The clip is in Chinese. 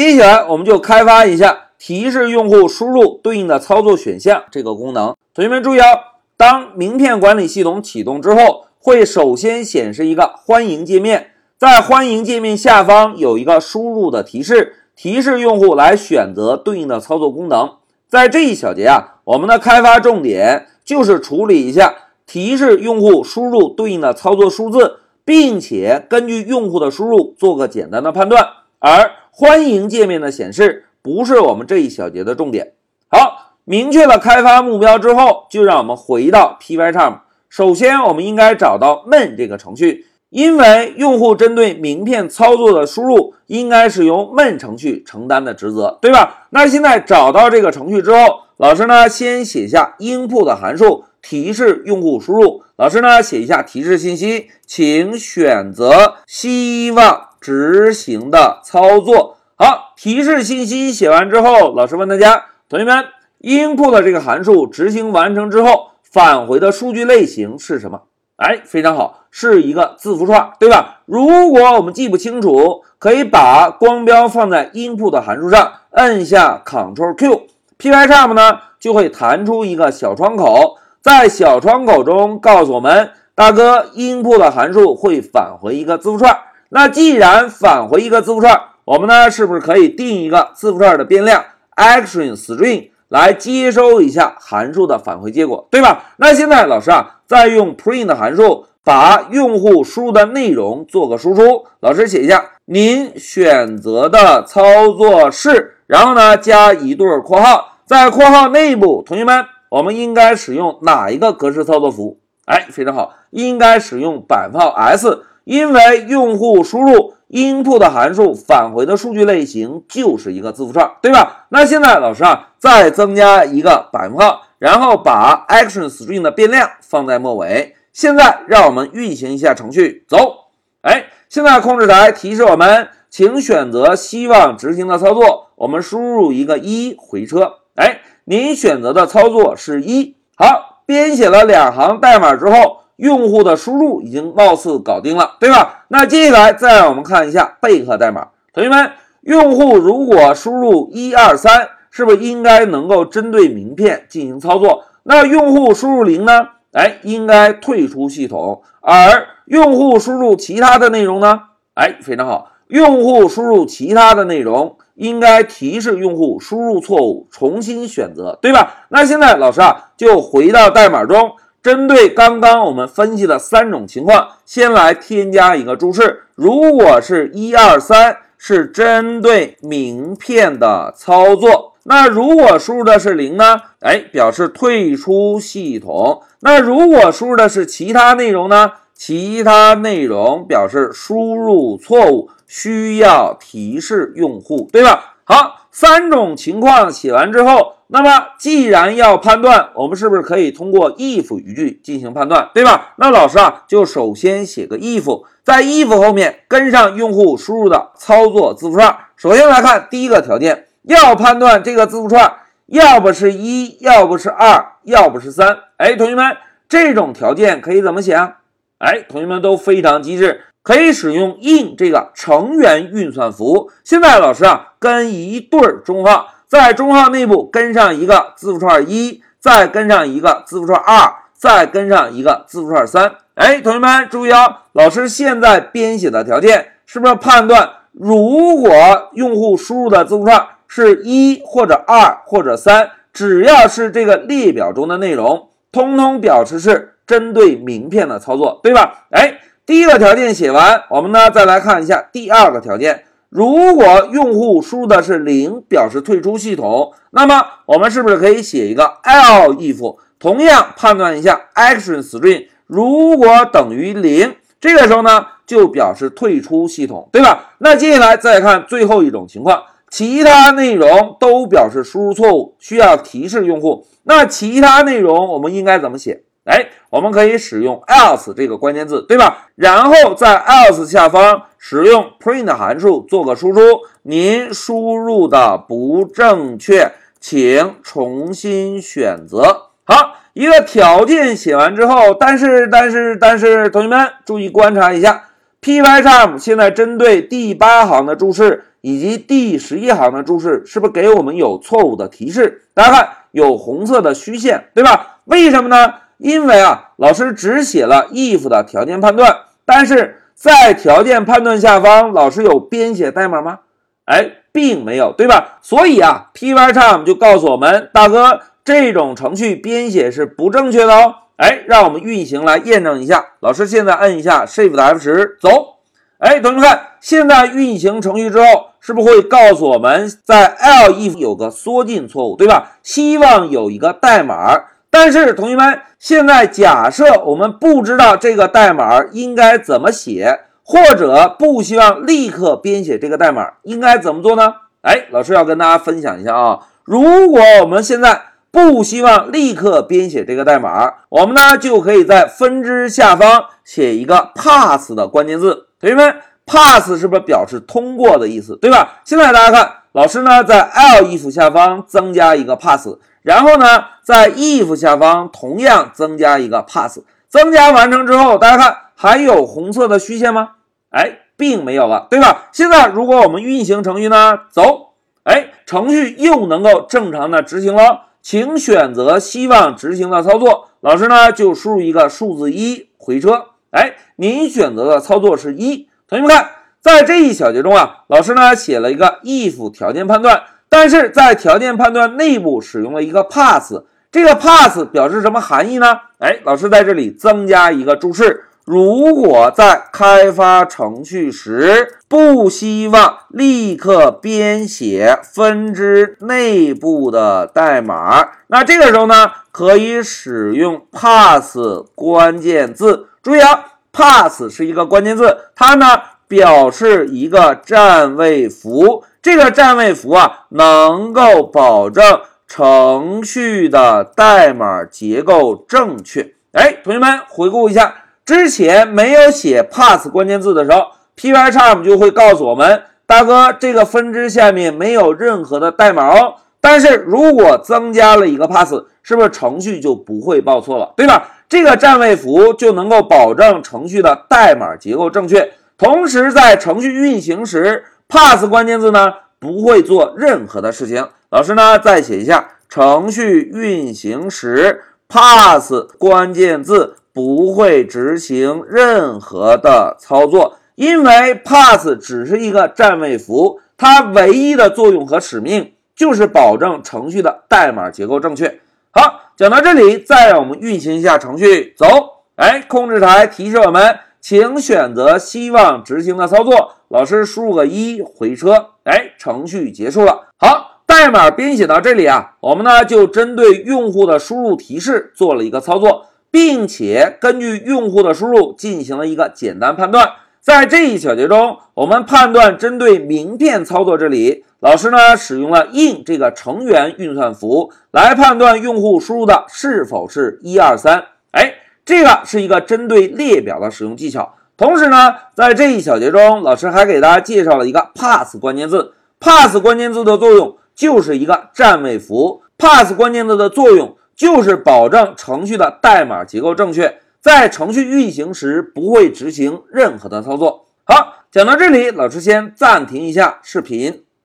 接下来我们就开发一下提示用户输入对应的操作选项这个功能。同学们注意哦，当名片管理系统启动之后，会首先显示一个欢迎界面，在欢迎界面下方有一个输入的提示，提示用户来选择对应的操作功能。在这一小节啊，我们的开发重点就是处理一下提示用户输入对应的操作数字，并且根据用户的输入做个简单的判断。而欢迎界面的显示不是我们这一小节的重点。好，明确了开发目标之后，就让我们回到 Pycharm。首先，我们应该找到 main 这个程序。因为用户针对名片操作的输入，应该是由 main 程序承担的职责，对吧？那现在找到这个程序之后，老师呢先写下 input 的函数提示用户输入。老师呢写一下提示信息，请选择希望执行的操作。好，提示信息写完之后，老师问大家，同学们，input 这个函数执行完成之后，返回的数据类型是什么？哎，非常好，是一个字符串，对吧？如果我们记不清楚，可以把光标放在 input 函数上，摁下 Ctrl Q，Pycharm 呢就会弹出一个小窗口，在小窗口中告诉我们，大哥，input 函数会返回一个字符串。那既然返回一个字符串，我们呢是不是可以定一个字符串的变量 ActionString？来接收一下函数的返回结果，对吧？那现在老师啊，再用 print 函数把用户输入的内容做个输出。老师写一下，您选择的操作是，然后呢加一对括号，在括号内部，同学们，我们应该使用哪一个格式操作符？哎，非常好，应该使用百分号 s，因为用户输入。input 的函数返回的数据类型就是一个字符串，对吧？那现在老师啊，再增加一个百分号，然后把 ActionString 的变量放在末尾。现在让我们运行一下程序，走。哎，现在控制台提示我们，请选择希望执行的操作。我们输入一个一回车。哎，您选择的操作是一。好，编写了两行代码之后。用户的输入已经貌似搞定了，对吧？那接下来再让我们看一下备课代码。同学们，用户如果输入一二三，是不是应该能够针对名片进行操作？那用户输入零呢？哎，应该退出系统。而用户输入其他的内容呢？哎，非常好，用户输入其他的内容应该提示用户输入错误，重新选择，对吧？那现在老师啊，就回到代码中。针对刚刚我们分析的三种情况，先来添加一个注释：如果是一二三是针对名片的操作，那如果输入的是零呢？哎，表示退出系统。那如果输入的是其他内容呢？其他内容表示输入错误，需要提示用户，对吧？好，三种情况写完之后。那么，既然要判断，我们是不是可以通过 if 语句进行判断，对吧？那老师啊，就首先写个 if，在 if 后面跟上用户输入的操作字符串。首先来看第一个条件，要判断这个字符串，要不是一，要不是二，要不是三。哎，同学们，这种条件可以怎么写啊？哎，同学们都非常机智，可以使用 in 这个成员运算符。现在老师啊，跟一对中号。在中号内部跟上一个字符串一，再跟上一个字符串二，再跟上一个字符串三。哎，同学们注意哦，老师现在编写的条件是不是判断，如果用户输入的字符串是一或者二或者三，只要是这个列表中的内容，通通表示是针对名片的操作，对吧？哎，第一个条件写完，我们呢再来看一下第二个条件。如果用户输入的是零，表示退出系统，那么我们是不是可以写一个 l if，同样判断一下 action string，如果等于零，这个时候呢就表示退出系统，对吧？那接下来再看最后一种情况，其他内容都表示输入错误，需要提示用户。那其他内容我们应该怎么写？哎，我们可以使用 else 这个关键字，对吧？然后在 else 下方使用 print 函数做个输出，您输入的不正确，请重新选择。好，一个条件写完之后，但是但是但是，同学们注意观察一下，Pycharm 现在针对第八行的注释以及第十一行的注释是不是给我们有错误的提示？大家看有红色的虚线，对吧？为什么呢？因为啊，老师只写了 if 的条件判断，但是在条件判断下方，老师有编写代码吗？哎，并没有，对吧？所以啊，Pycharm 就告诉我们，大哥，这种程序编写是不正确的哦。哎，让我们运行来验证一下。老师现在摁一下 Shift F10，走。哎，同学们看，现在运行程序之后，是不是会告诉我们，在 l if 有个缩进错误，对吧？希望有一个代码。但是同学们，现在假设我们不知道这个代码应该怎么写，或者不希望立刻编写这个代码，应该怎么做呢？哎，老师要跟大家分享一下啊。如果我们现在不希望立刻编写这个代码，我们呢就可以在分支下方写一个 pass 的关键字。同学们，pass 是不是表示通过的意思，对吧？现在大家看，老师呢在 elif 下方增加一个 pass，然后呢在 if 下方同样增加一个 pass。增加完成之后，大家看还有红色的虚线吗？哎，并没有了，对吧？现在如果我们运行程序呢，走，哎，程序又能够正常的执行了。请选择希望执行的操作，老师呢就输入一个数字一回车。哎，您选择的操作是一。同学们看，在这一小节中啊，老师呢写了一个 if 条件判断，但是在条件判断内部使用了一个 pass。这个 pass 表示什么含义呢？哎，老师在这里增加一个注释：如果在开发程序时不希望立刻编写分支内部的代码，那这个时候呢，可以使用 pass 关键字。注意啊，pass 是一个关键字，它呢表示一个占位符。这个占位符啊，能够保证程序的代码结构正确。哎，同学们回顾一下，之前没有写 pass 关键字的时候，Pycharm 就会告诉我们，大哥，这个分支下面没有任何的代码哦。但是如果增加了一个 pass，是不是程序就不会报错了，对吧？这个占位符就能够保证程序的代码结构正确，同时在程序运行时，pass 关键字呢不会做任何的事情。老师呢再写一下，程序运行时 pass 关键字不会执行任何的操作，因为 pass 只是一个占位符，它唯一的作用和使命就是保证程序的代码结构正确。好。讲到这里，再让我们运行一下程序。走，哎，控制台提示我们，请选择希望执行的操作。老师输入个一回车，哎，程序结束了。好，代码编写到这里啊，我们呢就针对用户的输入提示做了一个操作，并且根据用户的输入进行了一个简单判断。在这一小节中，我们判断针对名片操作这里。老师呢，使用了 in 这个成员运算符来判断用户输入的是否是一二三。哎，这个是一个针对列表的使用技巧。同时呢，在这一小节中，老师还给大家介绍了一个 pass 关键字。pass 关键字的作用就是一个占位符。pass 关键字的作用就是保证程序的代码结构正确，在程序运行时不会执行任何的操作。好，讲到这里，老师先暂停一下视频。